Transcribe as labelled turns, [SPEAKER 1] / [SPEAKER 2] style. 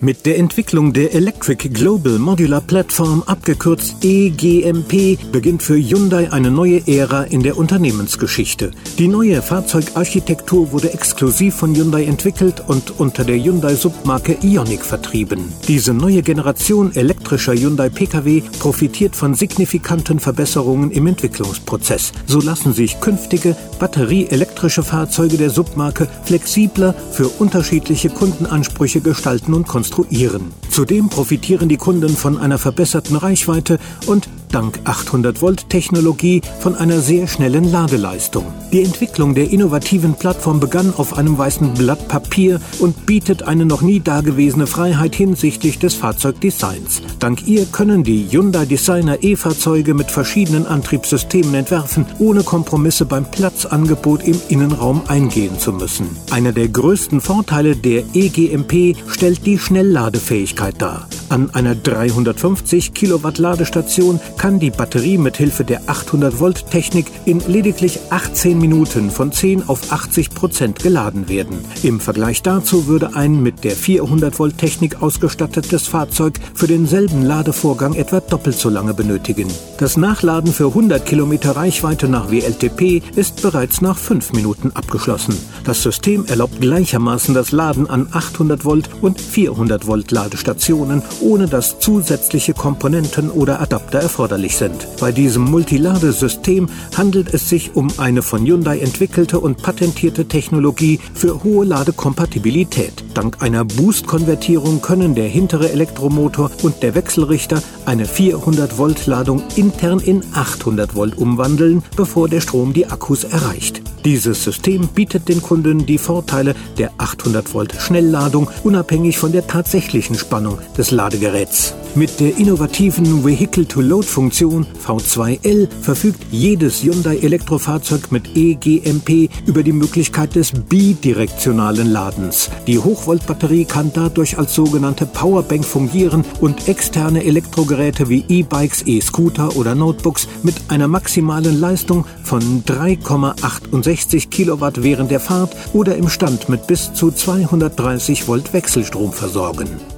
[SPEAKER 1] Mit der Entwicklung der Electric Global Modular Platform, abgekürzt EGMP, beginnt für Hyundai eine neue Ära in der Unternehmensgeschichte. Die neue Fahrzeugarchitektur wurde exklusiv von Hyundai entwickelt und unter der Hyundai-Submarke Ioniq vertrieben. Diese neue Generation elektrischer Hyundai Pkw profitiert von signifikanten Verbesserungen im Entwicklungsprozess. So lassen sich künftige batterieelektrische Fahrzeuge der Submarke flexibler für unterschiedliche Kundenansprüche gestalten und konstruieren konstruieren. Zudem profitieren die Kunden von einer verbesserten Reichweite und dank 800 Volt Technologie von einer sehr schnellen Ladeleistung. Die Entwicklung der innovativen Plattform begann auf einem weißen Blatt Papier und bietet eine noch nie dagewesene Freiheit hinsichtlich des Fahrzeugdesigns. Dank ihr können die Hyundai Designer E-Fahrzeuge mit verschiedenen Antriebssystemen entwerfen, ohne Kompromisse beim Platzangebot im Innenraum eingehen zu müssen. Einer der größten Vorteile der EGMP stellt die Schnellladefähigkeit dar. An einer 350 Kilowatt Ladestation kann die Batterie mit Hilfe der 800 Volt Technik in lediglich 18 Minuten von 10 auf 80 Prozent geladen werden. Im Vergleich dazu würde ein mit der 400 Volt Technik ausgestattetes Fahrzeug für denselben Ladevorgang etwa doppelt so lange benötigen. Das Nachladen für 100 Kilometer Reichweite nach WLTP ist bereits nach 5 Minuten abgeschlossen. Das System erlaubt gleichermaßen das Laden an 800 Volt und 400 Volt Ladestationen ohne dass zusätzliche Komponenten oder Adapter erforderlich sind. Bei diesem Multiladesystem handelt es sich um eine von Hyundai entwickelte und patentierte Technologie für hohe Ladekompatibilität. Dank einer Boost-Konvertierung können der hintere Elektromotor und der Wechselrichter eine 400 Volt Ladung intern in 800 Volt umwandeln, bevor der Strom die Akkus erreicht. Dieses System bietet den Kunden die Vorteile der 800 Volt Schnellladung unabhängig von der tatsächlichen Spannung des Ladegeräts. Mit der innovativen Vehicle-to-Load-Funktion V2L verfügt jedes Hyundai Elektrofahrzeug mit EGMP über die Möglichkeit des bidirektionalen Ladens. Die Hochvoltbatterie kann dadurch als sogenannte Powerbank fungieren und externe Elektrogeräte wie E-Bikes, E-Scooter oder Notebooks mit einer maximalen Leistung von 3,68 Kilowatt während der Fahrt oder im Stand mit bis zu 230 Volt Wechselstrom versorgen.